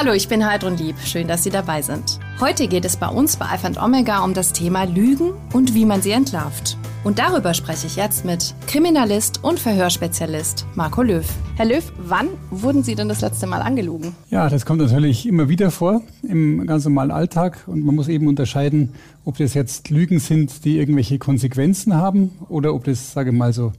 Hallo, ich bin Heidrun Lieb. Schön, dass Sie dabei sind. Heute geht es bei uns bei Alpha Omega um das Thema Lügen und wie man sie entlarvt. Und darüber spreche ich jetzt mit Kriminalist und Verhörspezialist Marco Löw. Herr Löw, wann wurden Sie denn das letzte Mal angelogen? Ja, das kommt natürlich immer wieder vor im ganz normalen Alltag. Und man muss eben unterscheiden, ob das jetzt Lügen sind, die irgendwelche Konsequenzen haben oder ob das, sage ich mal so,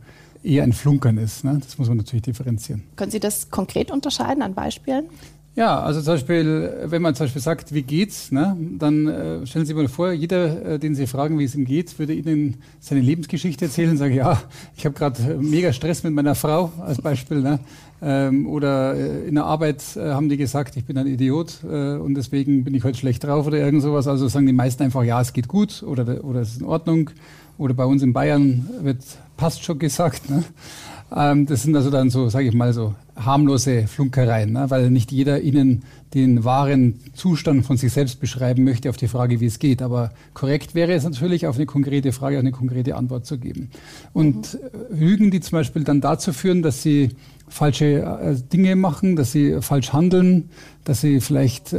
eher ein Flunkern ist. Ne? Das muss man natürlich differenzieren. Können Sie das konkret unterscheiden an Beispielen? Ja, also zum Beispiel, wenn man zum Beispiel sagt, wie geht's, ne, dann äh, stellen Sie sich mal vor, jeder, äh, den Sie fragen, wie es ihm geht, würde Ihnen seine Lebensgeschichte erzählen und sagen, ja, ich habe gerade mega Stress mit meiner Frau als Beispiel. Ne, ähm, oder äh, in der Arbeit äh, haben die gesagt, ich bin ein Idiot äh, und deswegen bin ich heute schlecht drauf oder irgend sowas. Also sagen die meisten einfach, ja, es geht gut oder, oder es ist in Ordnung. Oder bei uns in Bayern wird passt schon gesagt. Ne? Ähm, das sind also dann so, sage ich mal, so harmlose Flunkereien, ne? weil nicht jeder Ihnen den wahren Zustand von sich selbst beschreiben möchte auf die Frage, wie es geht. Aber korrekt wäre es natürlich, auf eine konkrete Frage eine konkrete Antwort zu geben. Und mhm. Lügen, die zum Beispiel dann dazu führen, dass Sie falsche äh, Dinge machen, dass Sie falsch handeln, dass Sie vielleicht äh,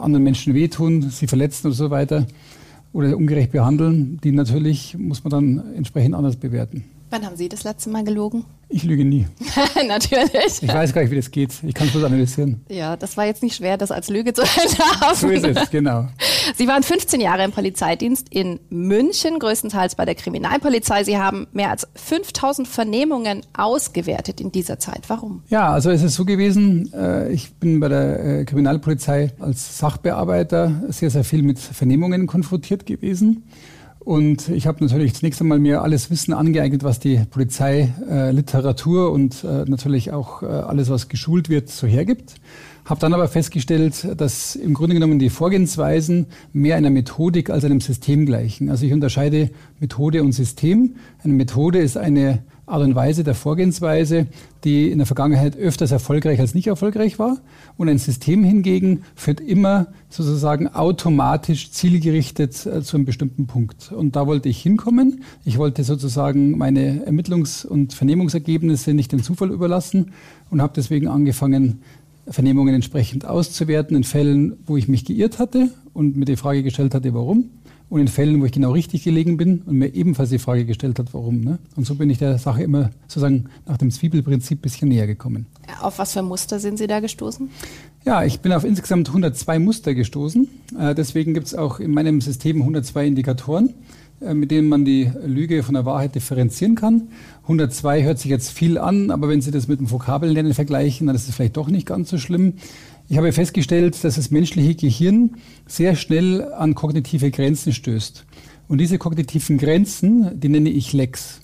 anderen Menschen wehtun, sie verletzen und so weiter oder ungerecht behandeln, die natürlich muss man dann entsprechend anders bewerten. Wann haben Sie das letzte Mal gelogen? Ich lüge nie. Natürlich. Ich weiß gar nicht, wie das geht. Ich kann es bloß analysieren. Ja, das war jetzt nicht schwer, das als Lüge zu entlarven. So ist es, genau. Sie waren 15 Jahre im Polizeidienst in München, größtenteils bei der Kriminalpolizei. Sie haben mehr als 5000 Vernehmungen ausgewertet in dieser Zeit. Warum? Ja, also es ist so gewesen, äh, ich bin bei der äh, Kriminalpolizei als Sachbearbeiter sehr, sehr viel mit Vernehmungen konfrontiert gewesen. Und ich habe natürlich zunächst einmal mir alles Wissen angeeignet, was die Polizeiliteratur äh, und äh, natürlich auch äh, alles, was geschult wird, so hergibt. Habe dann aber festgestellt, dass im Grunde genommen die Vorgehensweisen mehr einer Methodik als einem System gleichen. Also ich unterscheide Methode und System. Eine Methode ist eine Art und Weise der Vorgehensweise, die in der Vergangenheit öfters erfolgreich als nicht erfolgreich war. Und ein System hingegen führt immer sozusagen automatisch zielgerichtet äh, zu einem bestimmten Punkt. Und da wollte ich hinkommen. Ich wollte sozusagen meine Ermittlungs- und Vernehmungsergebnisse nicht dem Zufall überlassen und habe deswegen angefangen, Vernehmungen entsprechend auszuwerten in Fällen, wo ich mich geirrt hatte und mir die Frage gestellt hatte, warum und in Fällen, wo ich genau richtig gelegen bin und mir ebenfalls die Frage gestellt hat, warum. Ne? Und so bin ich der Sache immer sozusagen nach dem Zwiebelprinzip ein bisschen näher gekommen. Auf was für Muster sind Sie da gestoßen? Ja, ich bin auf insgesamt 102 Muster gestoßen. Äh, deswegen gibt es auch in meinem System 102 Indikatoren, äh, mit denen man die Lüge von der Wahrheit differenzieren kann. 102 hört sich jetzt viel an, aber wenn Sie das mit dem Vokabellernen vergleichen, dann ist es vielleicht doch nicht ganz so schlimm. Ich habe festgestellt, dass das menschliche Gehirn sehr schnell an kognitive Grenzen stößt. Und diese kognitiven Grenzen, die nenne ich Lex.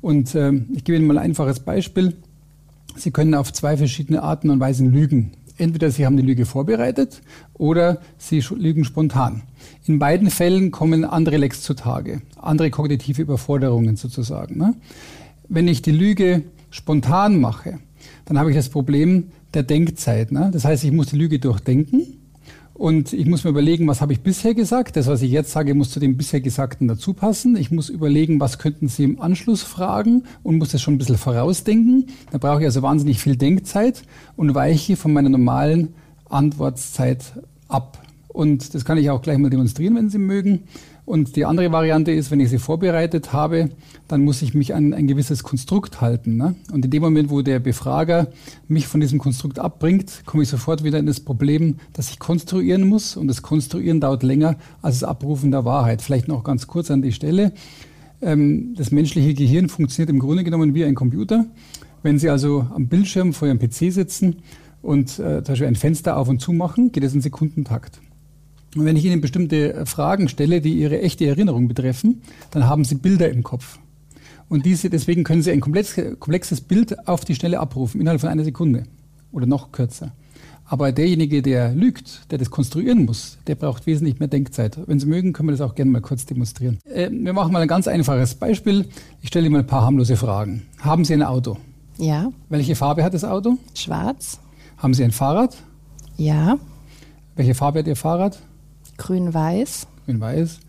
Und äh, ich gebe Ihnen mal ein einfaches Beispiel. Sie können auf zwei verschiedene Arten und Weisen lügen. Entweder Sie haben die Lüge vorbereitet oder Sie lügen spontan. In beiden Fällen kommen andere Lecks zutage, andere kognitive Überforderungen sozusagen. Ne? Wenn ich die Lüge spontan mache, dann habe ich das Problem, der Denkzeit. Ne? Das heißt, ich muss die Lüge durchdenken und ich muss mir überlegen, was habe ich bisher gesagt. Das, was ich jetzt sage, muss zu dem bisher Gesagten dazu passen. Ich muss überlegen, was könnten Sie im Anschluss fragen und muss das schon ein bisschen vorausdenken. Da brauche ich also wahnsinnig viel Denkzeit und weiche von meiner normalen Antwortzeit ab. Und das kann ich auch gleich mal demonstrieren, wenn Sie mögen. Und die andere Variante ist, wenn ich sie vorbereitet habe, dann muss ich mich an ein gewisses Konstrukt halten. Ne? Und in dem Moment, wo der Befrager mich von diesem Konstrukt abbringt, komme ich sofort wieder in das Problem, dass ich konstruieren muss. Und das Konstruieren dauert länger als das Abrufen der Wahrheit. Vielleicht noch ganz kurz an die Stelle. Ähm, das menschliche Gehirn funktioniert im Grunde genommen wie ein Computer. Wenn Sie also am Bildschirm vor Ihrem PC sitzen und äh, zum Beispiel ein Fenster auf und zu machen, geht es in Sekundentakt. Und wenn ich Ihnen bestimmte Fragen stelle, die Ihre echte Erinnerung betreffen, dann haben Sie Bilder im Kopf. Und diese, deswegen können Sie ein komplexes Bild auf die Stelle abrufen, innerhalb von einer Sekunde oder noch kürzer. Aber derjenige, der lügt, der das konstruieren muss, der braucht wesentlich mehr Denkzeit. Wenn Sie mögen, können wir das auch gerne mal kurz demonstrieren. Äh, wir machen mal ein ganz einfaches Beispiel. Ich stelle Ihnen mal ein paar harmlose Fragen. Haben Sie ein Auto? Ja. Welche Farbe hat das Auto? Schwarz. Haben Sie ein Fahrrad? Ja. Welche Farbe hat Ihr Fahrrad? Grün-Weiß. Grün-Weiß.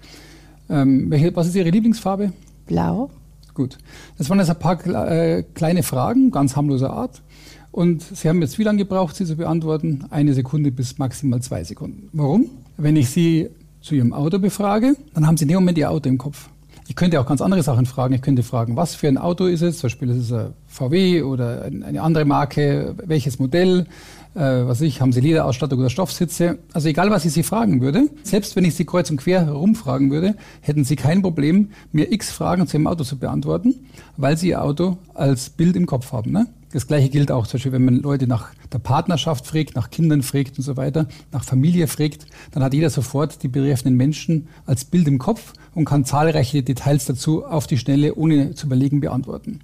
Ähm, was ist Ihre Lieblingsfarbe? Blau. Gut. Das waren jetzt ein paar äh, kleine Fragen, ganz harmloser Art. Und Sie haben jetzt wie lange gebraucht, sie zu beantworten? Eine Sekunde bis maximal zwei Sekunden. Warum? Wenn ich Sie zu Ihrem Auto befrage, dann haben Sie in dem Moment Ihr Auto im Kopf. Ich könnte auch ganz andere Sachen fragen. Ich könnte fragen, was für ein Auto ist es? Zum Beispiel ist es ein VW oder eine andere Marke, welches Modell? Äh, was ich, haben Sie Lederausstattung oder Stoffsitze? Also egal, was ich Sie fragen würde, selbst wenn ich Sie kreuz und quer herumfragen würde, hätten Sie kein Problem, mir x Fragen zu Ihrem Auto zu beantworten, weil Sie Ihr Auto als Bild im Kopf haben. Ne? Das gleiche gilt auch zum Beispiel, wenn man Leute nach der Partnerschaft fragt, nach Kindern fragt und so weiter, nach Familie fragt, dann hat jeder sofort die betreffenden Menschen als Bild im Kopf und kann zahlreiche Details dazu auf die Schnelle, ohne zu überlegen, beantworten.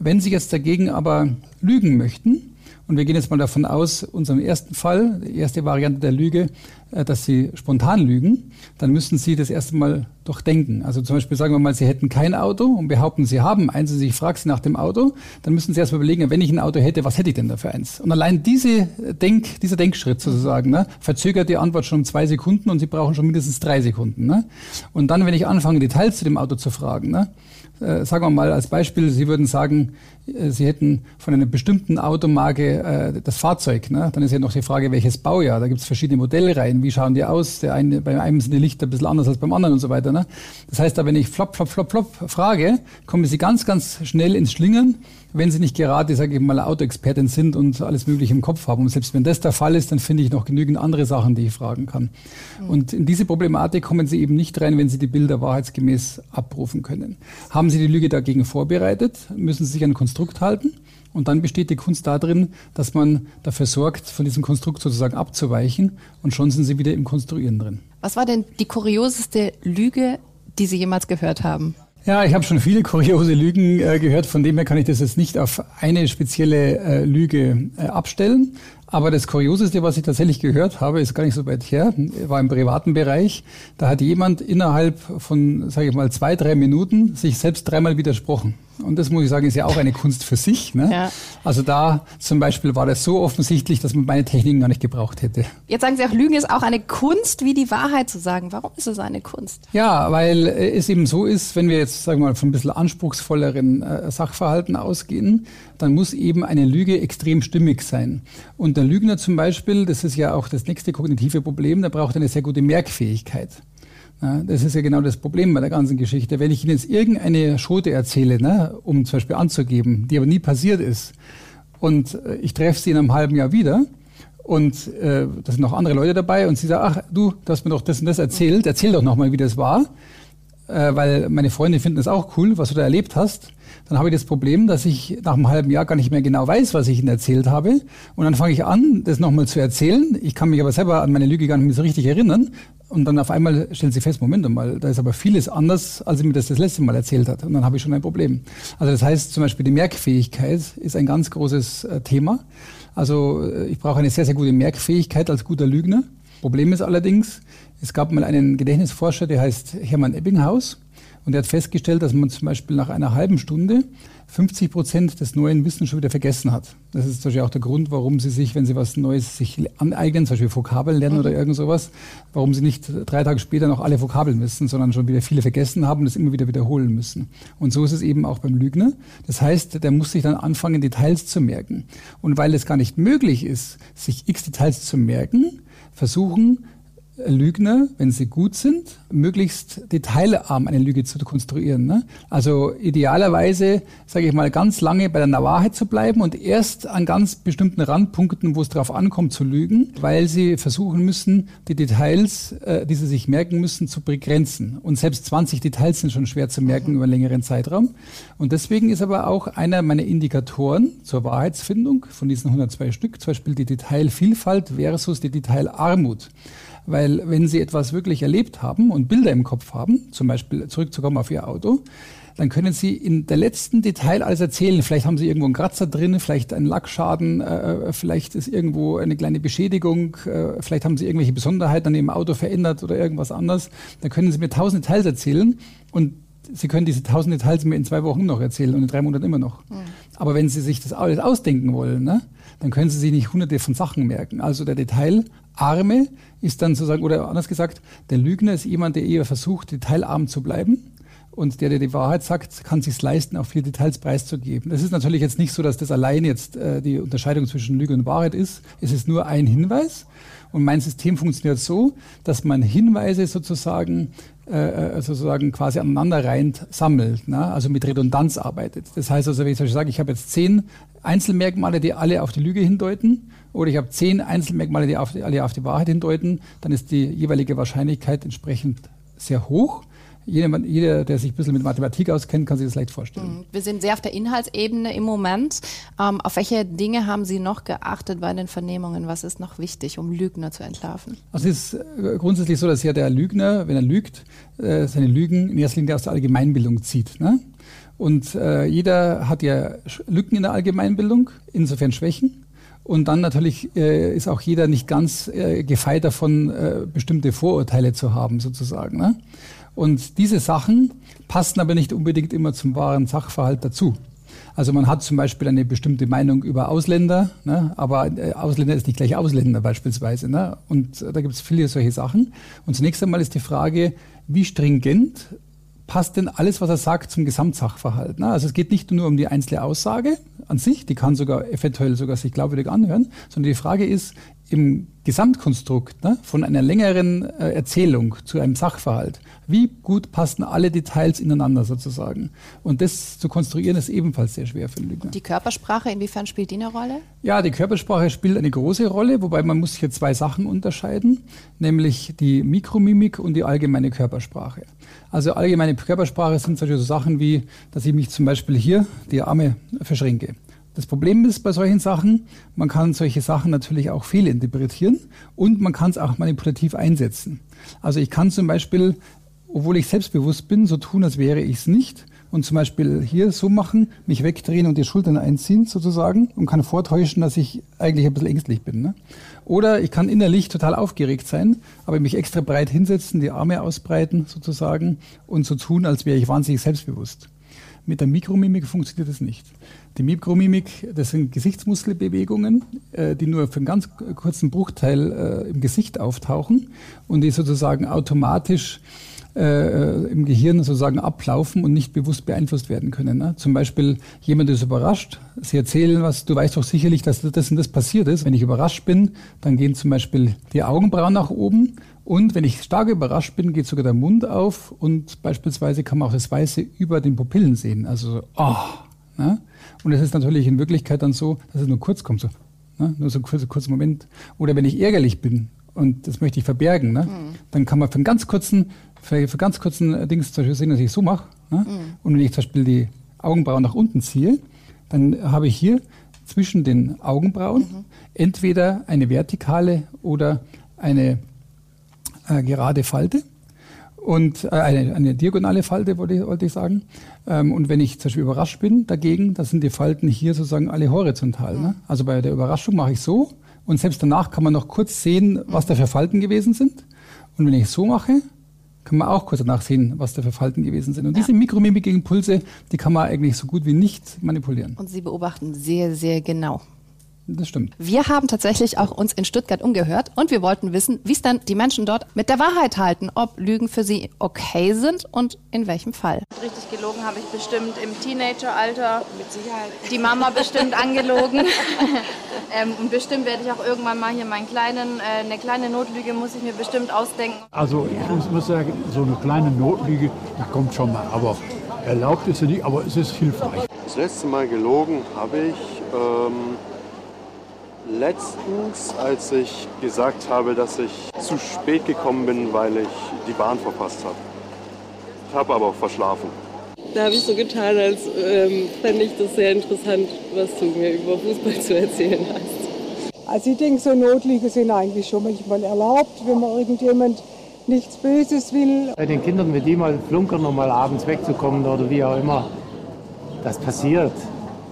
Wenn Sie jetzt dagegen aber lügen möchten, und wir gehen jetzt mal davon aus, unserem ersten Fall, die erste Variante der Lüge, äh, dass Sie spontan lügen, dann müssen Sie das erste Mal doch denken. Also zum Beispiel sagen wir mal, Sie hätten kein Auto und behaupten, Sie haben eins und ich frage Sie nach dem Auto, dann müssen Sie erstmal überlegen, wenn ich ein Auto hätte, was hätte ich denn da für eins? Und allein diese Denk, dieser Denkschritt sozusagen ne, verzögert die Antwort schon um zwei Sekunden und Sie brauchen schon mindestens drei Sekunden. Ne? Und dann, wenn ich anfange, Details zu dem Auto zu fragen, ne, äh, sagen wir mal als Beispiel, Sie würden sagen, äh, Sie hätten von einer bestimmten Automarke äh, das Fahrzeug. Ne? Dann ist ja noch die Frage, welches Baujahr. Da gibt es verschiedene Modellreihen. Wie schauen die aus? Der eine, bei einem sind die Lichter ein bisschen anders als beim anderen und so weiter. Ne? Das heißt, da wenn ich flop, flop, flop, flop frage, kommen Sie ganz, ganz schnell ins Schlingern wenn Sie nicht gerade, sage ich mal, Autoexpertin sind und alles Mögliche im Kopf haben. Und selbst wenn das der Fall ist, dann finde ich noch genügend andere Sachen, die ich fragen kann. Mhm. Und in diese Problematik kommen Sie eben nicht rein, wenn Sie die Bilder wahrheitsgemäß abrufen können. Haben Sie die Lüge dagegen vorbereitet, müssen Sie sich an ein Konstrukt halten. Und dann besteht die Kunst darin, dass man dafür sorgt, von diesem Konstrukt sozusagen abzuweichen. Und schon sind Sie wieder im Konstruieren drin. Was war denn die kurioseste Lüge, die Sie jemals gehört haben? Ja, ich habe schon viele kuriose Lügen äh, gehört, von dem her kann ich das jetzt nicht auf eine spezielle äh, Lüge äh, abstellen. Aber das Kurioseste, was ich tatsächlich gehört habe, ist gar nicht so weit her, war im privaten Bereich. Da hat jemand innerhalb von, sage ich mal, zwei, drei Minuten sich selbst dreimal widersprochen. Und das muss ich sagen, ist ja auch eine Kunst für sich. Ne? Ja. Also da zum Beispiel war das so offensichtlich, dass man meine Techniken gar nicht gebraucht hätte. Jetzt sagen Sie auch, Lügen ist auch eine Kunst, wie die Wahrheit zu sagen. Warum ist es eine Kunst? Ja, weil es eben so ist, wenn wir jetzt, sagen wir mal, von ein bisschen anspruchsvolleren äh, Sachverhalten ausgehen, dann muss eben eine Lüge extrem stimmig sein. Und der Lügner zum Beispiel, das ist ja auch das nächste kognitive Problem, der braucht eine sehr gute Merkfähigkeit. Ja, das ist ja genau das Problem bei der ganzen Geschichte. Wenn ich Ihnen jetzt irgendeine Schote erzähle, ne, um zum Beispiel anzugeben, die aber nie passiert ist, und äh, ich treffe Sie in einem halben Jahr wieder, und äh, da sind noch andere Leute dabei, und Sie sagen, ach du, du hast mir doch das und das erzählt, erzähl doch nochmal, wie das war, äh, weil meine Freunde finden das auch cool, was du da erlebt hast dann habe ich das Problem, dass ich nach einem halben Jahr gar nicht mehr genau weiß, was ich Ihnen erzählt habe. Und dann fange ich an, das nochmal zu erzählen. Ich kann mich aber selber an meine Lüge gar nicht mehr so richtig erinnern. Und dann auf einmal stellen Sie fest, Moment mal, da ist aber vieles anders, als ich mir das das letzte Mal erzählt hat. Und dann habe ich schon ein Problem. Also das heißt zum Beispiel, die Merkfähigkeit ist ein ganz großes äh, Thema. Also äh, ich brauche eine sehr, sehr gute Merkfähigkeit als guter Lügner. Problem ist allerdings, es gab mal einen Gedächtnisforscher, der heißt Hermann Ebbinghaus. Und er hat festgestellt, dass man zum Beispiel nach einer halben Stunde 50 Prozent des neuen Wissens schon wieder vergessen hat. Das ist zum Beispiel auch der Grund, warum Sie sich, wenn Sie was Neues sich aneignen, zum Beispiel Vokabeln lernen mhm. oder irgend sowas, warum Sie nicht drei Tage später noch alle Vokabeln wissen, sondern schon wieder viele vergessen haben und es immer wieder wiederholen müssen. Und so ist es eben auch beim Lügner. Das heißt, der muss sich dann anfangen, Details zu merken. Und weil es gar nicht möglich ist, sich x Details zu merken, versuchen Lügner, wenn sie gut sind, möglichst detailarm eine Lüge zu konstruieren. Ne? Also idealerweise, sage ich mal, ganz lange bei der Wahrheit zu bleiben und erst an ganz bestimmten Randpunkten, wo es darauf ankommt, zu lügen, weil sie versuchen müssen, die Details, äh, die sie sich merken müssen, zu begrenzen. Und selbst 20 Details sind schon schwer zu merken mhm. über einen längeren Zeitraum. Und deswegen ist aber auch einer meiner Indikatoren zur Wahrheitsfindung von diesen 102 Stück, zum Beispiel die Detailvielfalt versus die Detailarmut. Weil wenn Sie etwas wirklich erlebt haben und Bilder im Kopf haben, zum Beispiel zurückzukommen auf Ihr Auto, dann können Sie in der letzten Detail alles erzählen. Vielleicht haben Sie irgendwo einen Kratzer drin, vielleicht einen Lackschaden, äh, vielleicht ist irgendwo eine kleine Beschädigung, äh, vielleicht haben Sie irgendwelche Besonderheiten an Ihrem Auto verändert oder irgendwas anderes. Dann können Sie mir tausend Details erzählen und Sie können diese tausend Details mir in zwei Wochen noch erzählen und in drei Monaten immer noch. Mhm. Aber wenn Sie sich das alles ausdenken wollen, ne, dann können Sie sich nicht hunderte von Sachen merken. Also der Detailarme ist dann sozusagen, oder anders gesagt, der Lügner ist jemand, der eher versucht, detailarm zu bleiben Und der, der die Wahrheit sagt, kann sich leisten, auch viele Details preiszugeben. Das ist natürlich jetzt nicht so, dass das allein jetzt äh, die Unterscheidung zwischen Lüge und Wahrheit ist. Es ist nur ein Hinweis. Und mein System funktioniert so, dass man Hinweise sozusagen äh, äh sozusagen quasi aneinander rein sammelt, ne? also mit Redundanz arbeitet. Das heißt also, wenn ich zum Beispiel sage, ich habe jetzt zehn Einzelmerkmale, die alle auf die Lüge hindeuten, oder ich habe zehn Einzelmerkmale, die, auf die alle auf die Wahrheit hindeuten, dann ist die jeweilige Wahrscheinlichkeit entsprechend sehr hoch. Jeder, jeder, der sich ein bisschen mit Mathematik auskennt, kann sich das leicht vorstellen. Mhm. Wir sind sehr auf der Inhaltsebene im Moment. Ähm, auf welche Dinge haben Sie noch geachtet bei den Vernehmungen? Was ist noch wichtig, um Lügner zu entlarven? Also es ist äh, grundsätzlich so, dass ja der Lügner, wenn er lügt, äh, seine Lügen in erster Linie aus der Allgemeinbildung zieht. Ne? Und äh, jeder hat ja Lücken in der Allgemeinbildung, insofern Schwächen. Und dann natürlich äh, ist auch jeder nicht ganz äh, gefeit davon, äh, bestimmte Vorurteile zu haben, sozusagen. Ne? Und diese Sachen passen aber nicht unbedingt immer zum wahren Sachverhalt dazu. Also man hat zum Beispiel eine bestimmte Meinung über Ausländer, ne? aber äh, Ausländer ist nicht gleich Ausländer beispielsweise. Ne? Und äh, da gibt es viele solche Sachen. Und zunächst einmal ist die Frage, wie stringent passt denn alles, was er sagt, zum Gesamtsachverhalt? Ne? Also es geht nicht nur um die einzelne Aussage an sich, die kann sogar eventuell sogar sich glaubwürdig anhören, sondern die Frage ist, im Gesamtkonstrukt ne, von einer längeren äh, Erzählung zu einem Sachverhalt, wie gut passen alle Details ineinander sozusagen? Und das zu konstruieren ist ebenfalls sehr schwer für einen Lügner. Die Körpersprache, inwiefern spielt die eine Rolle? Ja, die Körpersprache spielt eine große Rolle, wobei man muss hier zwei Sachen unterscheiden, nämlich die Mikromimik und die allgemeine Körpersprache. Also allgemeine Körpersprache sind solche so Sachen wie, dass ich mich zum Beispiel hier die Arme verschränke. Das Problem ist bei solchen Sachen, man kann solche Sachen natürlich auch fehlinterpretieren und man kann es auch manipulativ einsetzen. Also ich kann zum Beispiel, obwohl ich selbstbewusst bin, so tun, als wäre ich es nicht und zum Beispiel hier so machen, mich wegdrehen und die Schultern einziehen sozusagen und kann vortäuschen, dass ich eigentlich ein bisschen ängstlich bin. Ne? Oder ich kann innerlich total aufgeregt sein, aber mich extra breit hinsetzen, die Arme ausbreiten sozusagen und so tun, als wäre ich wahnsinnig selbstbewusst. Mit der Mikromimik funktioniert das nicht. Die Mikromimik, das sind Gesichtsmuskelbewegungen, äh, die nur für einen ganz kurzen Bruchteil äh, im Gesicht auftauchen und die sozusagen automatisch äh, im Gehirn sozusagen ablaufen und nicht bewusst beeinflusst werden können. Ne? Zum Beispiel jemand ist überrascht, Sie erzählen was, du weißt doch sicherlich, dass das und das passiert ist. Wenn ich überrascht bin, dann gehen zum Beispiel die Augenbrauen nach oben und wenn ich stark überrascht bin, geht sogar der Mund auf und beispielsweise kann man auch das Weiße über den Pupillen sehen. Also so, oh, Ne? Und es ist natürlich in Wirklichkeit dann so, dass es nur kurz kommt, so, ne? nur so ein kurzer, kurzer Moment. Oder wenn ich ärgerlich bin und das möchte ich verbergen, ne? Mhm. dann kann man für einen ganz kurzen, für, für ganz kurzen Dings zum Beispiel sehen, dass ich so mache. Ne? Mhm. Und wenn ich zum Beispiel die Augenbrauen nach unten ziehe, dann habe ich hier zwischen den Augenbrauen mhm. entweder eine vertikale oder eine äh, gerade Falte und äh, eine, eine diagonale Falte, wollte ich, wollte ich sagen. Ähm, und wenn ich zum Beispiel überrascht bin dagegen, dann sind die Falten hier sozusagen alle horizontal. Ne? Also bei der Überraschung mache ich so und selbst danach kann man noch kurz sehen, was da für Falten gewesen sind. Und wenn ich so mache, kann man auch kurz danach sehen, was da für Falten gewesen sind. Und ja. diese Mikromimik-Impulse, die kann man eigentlich so gut wie nicht manipulieren. Und Sie beobachten sehr, sehr genau. Das stimmt. Wir haben tatsächlich auch uns in Stuttgart umgehört und wir wollten wissen, wie es dann die Menschen dort mit der Wahrheit halten, ob Lügen für sie okay sind und in welchem Fall. Richtig gelogen habe ich bestimmt im Teenageralter. Mit Sicherheit. Die Mama bestimmt angelogen. ähm, und bestimmt werde ich auch irgendwann mal hier meinen kleinen, äh, eine kleine Notlüge muss ich mir bestimmt ausdenken. Also ich muss sagen, so eine kleine Notlüge, die kommt schon mal. Aber erlaubt ist sie nicht, aber es ist hilfreich. Das letzte Mal gelogen habe ich. Ähm letztens, als ich gesagt habe, dass ich zu spät gekommen bin, weil ich die Bahn verpasst habe. Ich habe aber verschlafen. Da habe ich so getan, als ähm, fände ich das sehr interessant, was du mir über Fußball zu erzählen hast. Also ich denke, so Notliege sind eigentlich schon manchmal erlaubt, wenn man irgendjemand nichts Böses will. Bei den Kindern, wenn die mal flunkern, um mal abends wegzukommen oder wie auch immer, das passiert.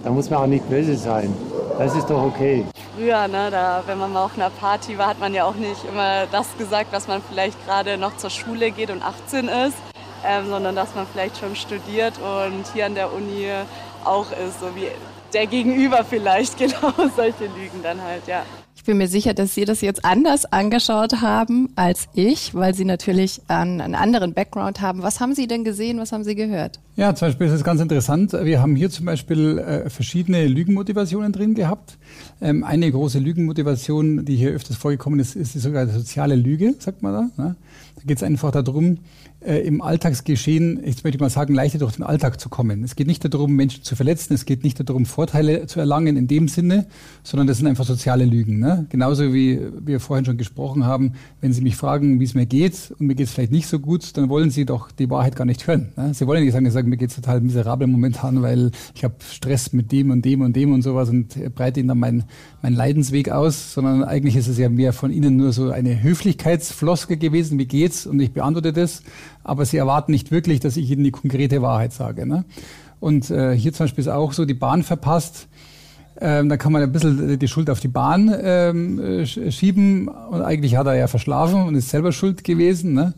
Da muss man auch nicht böse sein. Das ist doch okay früher, ne, da, wenn man mal auf einer Party war, hat man ja auch nicht immer das gesagt, dass man vielleicht gerade noch zur Schule geht und 18 ist, ähm, sondern dass man vielleicht schon studiert und hier an der Uni auch ist, so wie der Gegenüber vielleicht, genau solche Lügen dann halt, ja. Ich bin mir sicher, dass Sie das jetzt anders angeschaut haben als ich, weil Sie natürlich einen, einen anderen Background haben. Was haben Sie denn gesehen? Was haben Sie gehört? Ja, zum Beispiel ist es ganz interessant. Wir haben hier zum Beispiel äh, verschiedene Lügenmotivationen drin gehabt. Ähm, eine große Lügenmotivation, die hier öfters vorgekommen ist, ist die sogenannte soziale Lüge, sagt man da. Ne? Da geht es einfach darum, äh, im Alltagsgeschehen, jetzt möchte ich mal sagen, leichter durch den Alltag zu kommen. Es geht nicht darum, Menschen zu verletzen, es geht nicht darum, Vorteile zu erlangen in dem Sinne, sondern das sind einfach soziale Lügen. Ne? Genauso wie wir vorhin schon gesprochen haben, wenn Sie mich fragen, wie es mir geht und mir geht es vielleicht nicht so gut, dann wollen Sie doch die Wahrheit gar nicht hören. Ne? Sie wollen nicht sagen, sagen mir geht es total miserabel momentan, weil ich habe Stress mit dem und dem und dem und sowas und breite Ihnen dann meinen mein Leidensweg aus, sondern eigentlich ist es ja mehr von Ihnen nur so eine Höflichkeitsfloske gewesen, wie geht's? Und ich beantworte das aber sie erwarten nicht wirklich, dass ich ihnen die konkrete Wahrheit sage. Ne? Und äh, hier zum Beispiel ist auch so, die Bahn verpasst. Ähm, da kann man ein bisschen die Schuld auf die Bahn ähm, schieben. Und eigentlich hat er ja verschlafen und ist selber schuld gewesen. Ne?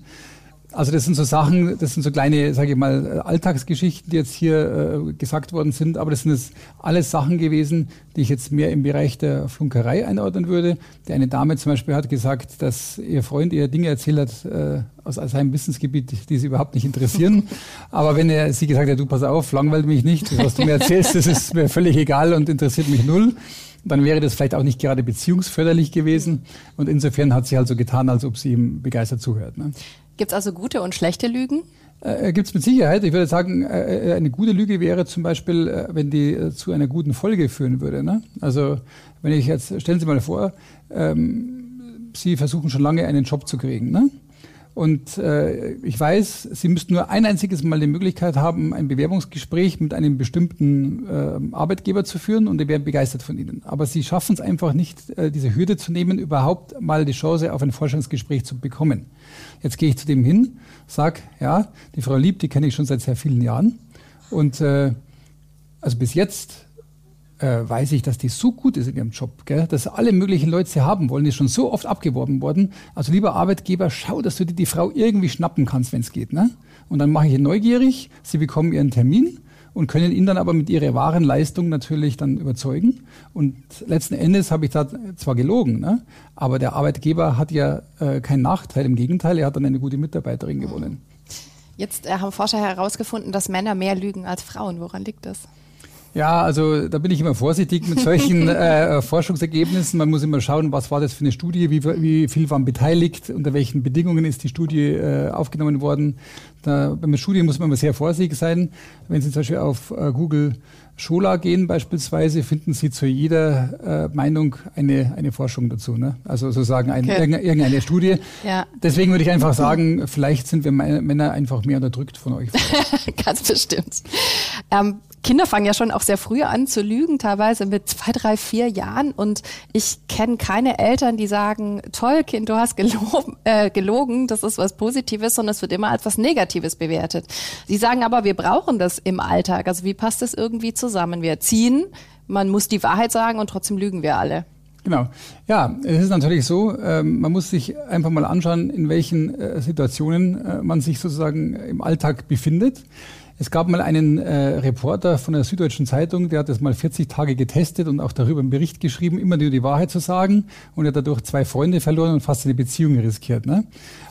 Also das sind so Sachen, das sind so kleine, sage ich mal, Alltagsgeschichten, die jetzt hier äh, gesagt worden sind. Aber das sind jetzt alles Sachen gewesen, die ich jetzt mehr im Bereich der Flunkerei einordnen würde. Die eine Dame zum Beispiel hat gesagt, dass ihr Freund ihr Dinge erzählt hat äh, aus, seinem Wissensgebiet, die sie überhaupt nicht interessieren. Aber wenn er sie gesagt hat, du pass auf, langweilt mich nicht, was du mir erzählst, das ist mir völlig egal und interessiert mich null dann wäre das vielleicht auch nicht gerade beziehungsförderlich gewesen. Und insofern hat sie halt so getan, als ob sie ihm begeistert zuhört. Ne? Gibt es also gute und schlechte Lügen? Äh, Gibt es mit Sicherheit. Ich würde sagen, äh, äh, eine gute Lüge wäre zum Beispiel, äh, wenn die äh, zu einer guten Folge führen würde. Ne? Also wenn ich jetzt, stellen Sie mal vor, ähm, Sie versuchen schon lange einen Job zu kriegen. Ne? Und äh, ich weiß, Sie müssten nur ein einziges Mal die Möglichkeit haben, ein Bewerbungsgespräch mit einem bestimmten äh, Arbeitgeber zu führen und die werden begeistert von Ihnen. Aber Sie schaffen es einfach nicht, äh, diese Hürde zu nehmen, überhaupt mal die Chance auf ein Forschungsgespräch zu bekommen. Jetzt gehe ich zu dem hin, sag, ja, die Frau Lieb, die kenne ich schon seit sehr vielen Jahren. Und äh, also bis jetzt äh, weiß ich, dass die so gut ist in ihrem Job, gell? dass alle möglichen Leute sie haben wollen, die ist schon so oft abgeworben worden. Also lieber Arbeitgeber, schau, dass du dir die Frau irgendwie schnappen kannst, wenn es geht. Ne? Und dann mache ich ihn neugierig, sie bekommen ihren Termin und können ihn dann aber mit ihrer wahren Leistung natürlich dann überzeugen. Und letzten Endes habe ich da zwar gelogen, ne? aber der Arbeitgeber hat ja äh, keinen Nachteil, im Gegenteil, er hat dann eine gute Mitarbeiterin gewonnen. Jetzt äh, haben Forscher herausgefunden, dass Männer mehr lügen als Frauen. Woran liegt das? Ja, also da bin ich immer vorsichtig mit solchen äh, Forschungsergebnissen. Man muss immer schauen, was war das für eine Studie, wie, wie viel waren beteiligt, unter welchen Bedingungen ist die Studie äh, aufgenommen worden. Da, bei einer Studie muss man immer sehr vorsichtig sein. Wenn Sie zum Beispiel auf äh, Google Schola gehen beispielsweise, finden Sie zu jeder äh, Meinung eine, eine Forschung dazu. Ne? Also sozusagen ein, okay. irgendeine Studie. Ja. Deswegen würde ich einfach sagen, vielleicht sind wir Männer einfach mehr unterdrückt von euch. Ganz bestimmt. Ähm, Kinder fangen ja schon auch sehr früh an zu lügen, teilweise mit zwei, drei, vier Jahren. Und ich kenne keine Eltern, die sagen, toll, Kind, du hast gelogen, äh, gelogen, das ist was Positives, sondern es wird immer als was Negatives bewertet. Sie sagen aber, wir brauchen das im Alltag. Also wie passt das irgendwie zusammen? Wir erziehen, man muss die Wahrheit sagen und trotzdem lügen wir alle. Genau. Ja, es ist natürlich so, ähm, man muss sich einfach mal anschauen, in welchen äh, Situationen äh, man sich sozusagen im Alltag befindet. Es gab mal einen äh, Reporter von der Süddeutschen Zeitung, der hat das mal 40 Tage getestet und auch darüber einen Bericht geschrieben, immer nur die Wahrheit zu sagen. Und er hat dadurch zwei Freunde verloren und fast eine Beziehung riskiert. Ne?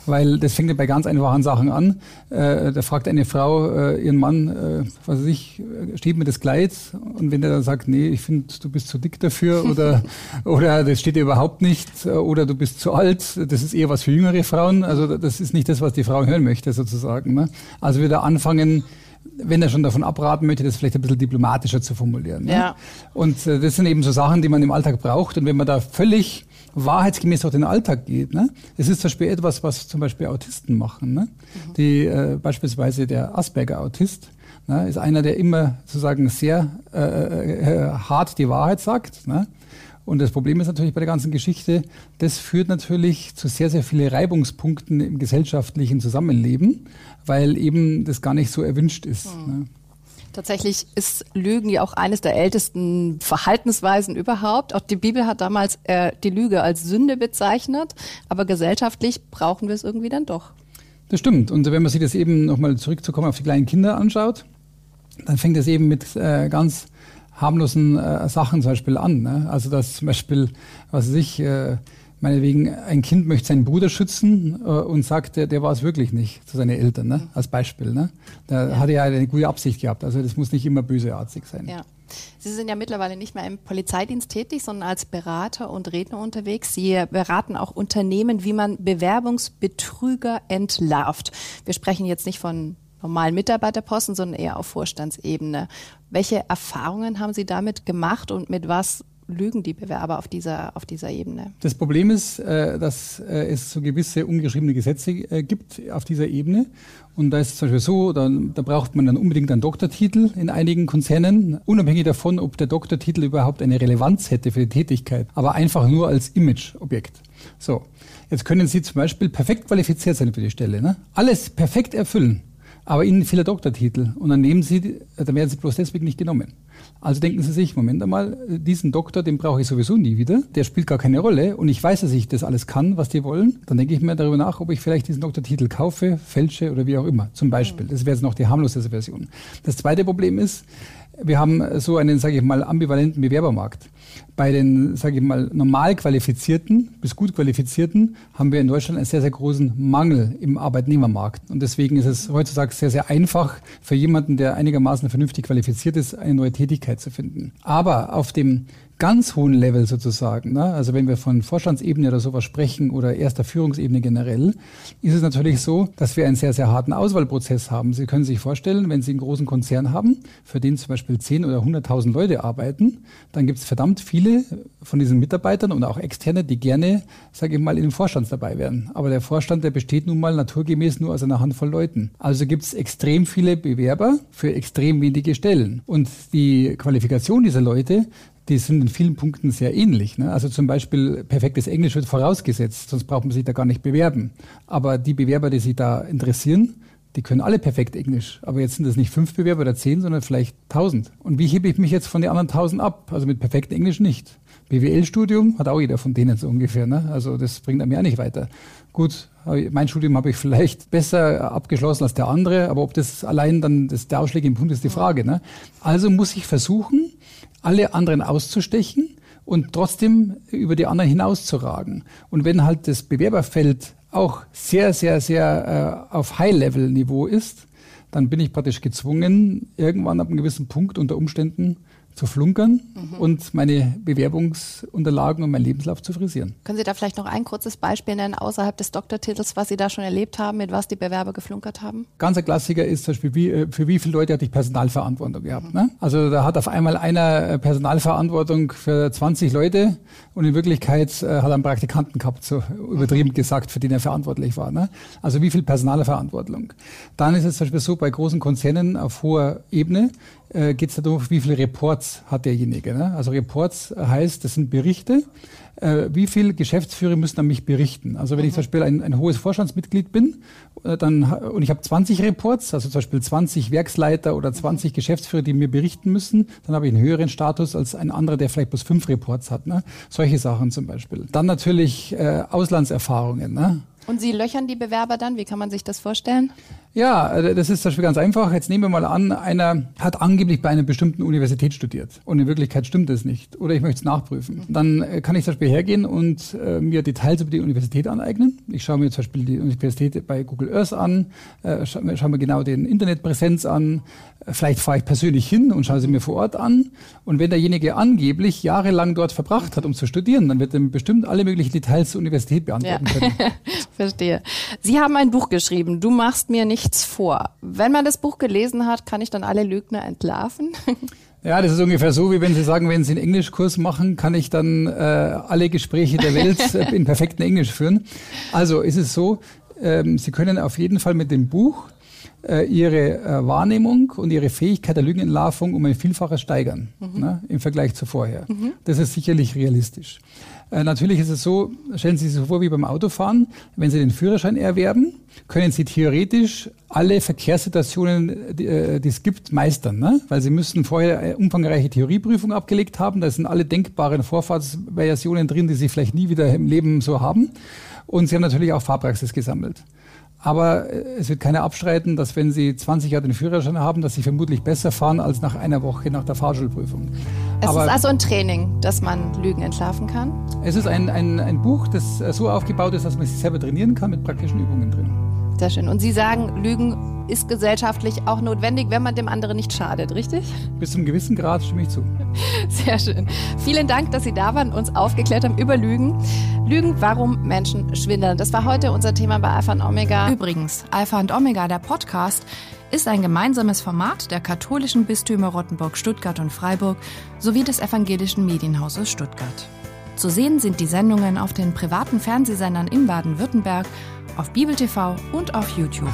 Weil das fängt ja bei ganz einfachen Sachen an. Äh, da fragt eine Frau äh, ihren Mann, äh, was weiß ich, äh, steht mir das Kleid? Und wenn der dann sagt, nee, ich finde, du bist zu dick dafür oder, oder das steht dir überhaupt nicht oder du bist zu alt, das ist eher was für jüngere Frauen. Also das ist nicht das, was die Frau hören möchte sozusagen. Ne? Also wieder anfangen, wenn er schon davon abraten möchte, das vielleicht ein bisschen diplomatischer zu formulieren. Ne? Ja. Und äh, das sind eben so Sachen, die man im Alltag braucht. Und wenn man da völlig wahrheitsgemäß durch den Alltag geht, ne? es ist zum Beispiel etwas, was zum Beispiel Autisten machen. Ne? Mhm. Die äh, beispielsweise der Asperger-Autist ne, ist einer, der immer sozusagen sehr äh, äh, hart die Wahrheit sagt. Ne? Und das Problem ist natürlich bei der ganzen Geschichte, das führt natürlich zu sehr, sehr vielen Reibungspunkten im gesellschaftlichen Zusammenleben, weil eben das gar nicht so erwünscht ist. Mhm. Ne? Tatsächlich ist Lügen ja auch eines der ältesten Verhaltensweisen überhaupt. Auch die Bibel hat damals äh, die Lüge als Sünde bezeichnet, aber gesellschaftlich brauchen wir es irgendwie dann doch. Das stimmt. Und wenn man sich das eben nochmal zurückzukommen auf die kleinen Kinder anschaut, dann fängt es eben mit äh, ganz harmlosen äh, Sachen zum Beispiel an. Ne? Also dass zum Beispiel, was weiß ich, äh, meinetwegen ein Kind möchte seinen Bruder schützen äh, und sagt, der, der war es wirklich nicht zu seinen Eltern, ne? als Beispiel. Ne? Da ja. hat er ja eine gute Absicht gehabt. Also das muss nicht immer böseartig sein. Ja. Sie sind ja mittlerweile nicht mehr im Polizeidienst tätig, sondern als Berater und Redner unterwegs. Sie beraten auch Unternehmen, wie man Bewerbungsbetrüger entlarvt. Wir sprechen jetzt nicht von normalen Mitarbeiterposten, sondern eher auf Vorstandsebene. Welche Erfahrungen haben Sie damit gemacht und mit was lügen die Bewerber auf dieser, auf dieser Ebene? Das Problem ist, äh, dass äh, es so gewisse ungeschriebene Gesetze äh, gibt auf dieser Ebene. Und da ist es zum Beispiel so, da, da braucht man dann unbedingt einen Doktortitel in einigen Konzernen, unabhängig davon, ob der Doktortitel überhaupt eine Relevanz hätte für die Tätigkeit, aber einfach nur als Imageobjekt. So, jetzt können Sie zum Beispiel perfekt qualifiziert sein für die Stelle, ne? alles perfekt erfüllen aber ihnen fehlt der Doktortitel und dann nehmen sie, dann werden sie bloß deswegen nicht genommen. Also denken Sie sich, Moment einmal, diesen Doktor, den brauche ich sowieso nie wieder, der spielt gar keine Rolle und ich weiß, dass ich das alles kann, was die wollen. Dann denke ich mir darüber nach, ob ich vielleicht diesen Doktortitel kaufe, fälsche oder wie auch immer, zum Beispiel. Das wäre jetzt noch die harmloseste Version. Das zweite Problem ist, wir haben so einen, sage ich mal, ambivalenten Bewerbermarkt. Bei den, sage ich mal, normal qualifizierten bis gut qualifizierten haben wir in Deutschland einen sehr, sehr großen Mangel im Arbeitnehmermarkt. Und deswegen ist es heutzutage sehr, sehr einfach für jemanden, der einigermaßen vernünftig qualifiziert ist, eine neue Tätigkeit zu finden. Aber auf dem ganz hohen Level sozusagen, ne? also wenn wir von Vorstandsebene oder sowas sprechen oder erster Führungsebene generell, ist es natürlich so, dass wir einen sehr, sehr harten Auswahlprozess haben. Sie können sich vorstellen, wenn Sie einen großen Konzern haben, für den zum Beispiel 10 oder 100.000 Leute arbeiten, dann gibt es verdammt viele von diesen Mitarbeitern und auch externe, die gerne, sage ich mal, in dem Vorstand dabei wären. Aber der Vorstand, der besteht nun mal naturgemäß nur aus einer Handvoll Leuten. Also gibt es extrem viele Bewerber für extrem wenige Stellen. Und die Qualifikation dieser Leute die sind in vielen Punkten sehr ähnlich. Ne? Also zum Beispiel perfektes Englisch wird vorausgesetzt, sonst braucht man sich da gar nicht bewerben. Aber die Bewerber, die sich da interessieren, die können alle perfekt Englisch. Aber jetzt sind das nicht fünf Bewerber oder zehn, sondern vielleicht tausend. Und wie hebe ich mich jetzt von den anderen tausend ab? Also mit perfektem Englisch nicht. BWL-Studium hat auch jeder von denen so ungefähr. Ne? Also das bringt mir auch nicht weiter. Gut, mein Studium habe ich vielleicht besser abgeschlossen als der andere, aber ob das allein dann das der ausschlägende Punkt ist, die Frage. Ne? Also muss ich versuchen, alle anderen auszustechen und trotzdem über die anderen hinauszuragen. Und wenn halt das Bewerberfeld auch sehr, sehr, sehr äh, auf High-Level-Niveau ist, dann bin ich praktisch gezwungen, irgendwann ab einem gewissen Punkt unter Umständen zu flunkern mhm. und meine Bewerbungsunterlagen und meinen Lebenslauf zu frisieren. Können Sie da vielleicht noch ein kurzes Beispiel nennen außerhalb des Doktortitels, was Sie da schon erlebt haben, mit was die Bewerber geflunkert haben? Ganz ein Klassiker ist zum Beispiel, wie, äh, für wie viele Leute hatte ich Personalverantwortung gehabt. Mhm. Ne? Also da hat auf einmal einer äh, Personalverantwortung für 20 Leute und in Wirklichkeit äh, hat er einen Praktikanten gehabt, so übertrieben mhm. gesagt, für den er verantwortlich war. Ne? Also wie viel Personalverantwortung. Dann ist es zum Beispiel so, bei großen Konzernen auf hoher Ebene äh, geht es darum, wie viele Reports hat derjenige. Ne? Also Reports heißt, das sind Berichte. Äh, wie viele Geschäftsführer müssen an mich berichten? Also wenn mhm. ich zum Beispiel ein, ein hohes Vorstandsmitglied bin äh, dann, und ich habe 20 Reports, also zum Beispiel 20 Werksleiter oder 20 mhm. Geschäftsführer, die mir berichten müssen, dann habe ich einen höheren Status als ein anderer, der vielleicht bloß fünf Reports hat. Ne? Solche Sachen zum Beispiel. Dann natürlich äh, Auslandserfahrungen. Ne? Und Sie löchern die Bewerber dann? Wie kann man sich das vorstellen? Ja, äh, das ist zum Beispiel ganz einfach. Jetzt nehmen wir mal an, einer hat angeblich bei einer bestimmten Universität studiert und in Wirklichkeit stimmt das nicht. Oder ich möchte es nachprüfen. Dann äh, kann ich zum Beispiel hergehen und äh, mir Details über die Universität aneignen. Ich schaue mir zum Beispiel die Universität bei Google Earth an, äh, schaue schau mir genau den Internetpräsenz an. Vielleicht fahre ich persönlich hin und schaue sie mir vor Ort an. Und wenn derjenige angeblich jahrelang dort verbracht hat, um zu studieren, dann wird er bestimmt alle möglichen Details zur Universität beantworten ja. können. Verstehe. Sie haben ein Buch geschrieben. Du machst mir nicht nichts vor. Wenn man das Buch gelesen hat, kann ich dann alle Lügner entlarven? Ja, das ist ungefähr so, wie wenn Sie sagen, wenn Sie einen Englischkurs machen, kann ich dann äh, alle Gespräche der Welt in perfekten Englisch führen. Also ist es so, ähm, Sie können auf jeden Fall mit dem Buch äh, Ihre äh, Wahrnehmung und Ihre Fähigkeit der Lügenentlarvung um ein Vielfaches steigern mhm. ne, im Vergleich zu vorher. Mhm. Das ist sicherlich realistisch. Äh, natürlich ist es so, stellen Sie sich so vor wie beim Autofahren, wenn Sie den Führerschein erwerben, können Sie theoretisch alle Verkehrssituationen, die, äh, es gibt, meistern, ne? weil Sie müssen vorher umfangreiche Theorieprüfung abgelegt haben. Da sind alle denkbaren Vorfahrtsversionen drin, die Sie vielleicht nie wieder im Leben so haben. Und Sie haben natürlich auch Fahrpraxis gesammelt. Aber äh, es wird keiner abstreiten, dass wenn Sie 20 Jahre den Führerschein haben, dass Sie vermutlich besser fahren als nach einer Woche nach der Fahrschulprüfung. Es Aber ist also ein Training, dass man Lügen entlarven kann. es ist ein, ein, ein Buch, das äh, so aufgebaut ist, dass man sich selber trainieren kann mit praktischen Übungen drin. Sehr schön. Und Sie sagen, Lügen ist gesellschaftlich auch notwendig, wenn man dem anderen nicht schadet, richtig? Bis zum gewissen Grad stimme ich zu. Sehr schön. Vielen Dank, dass Sie da waren, uns aufgeklärt haben über Lügen. Lügen, warum Menschen schwindeln. Das war heute unser Thema bei Alpha und Omega. Übrigens, Alpha und Omega, der Podcast, ist ein gemeinsames Format der katholischen Bistümer Rottenburg, Stuttgart und Freiburg sowie des evangelischen Medienhauses Stuttgart. Zu sehen sind die Sendungen auf den privaten Fernsehsendern in Baden-Württemberg, auf Bibel TV und auf YouTube.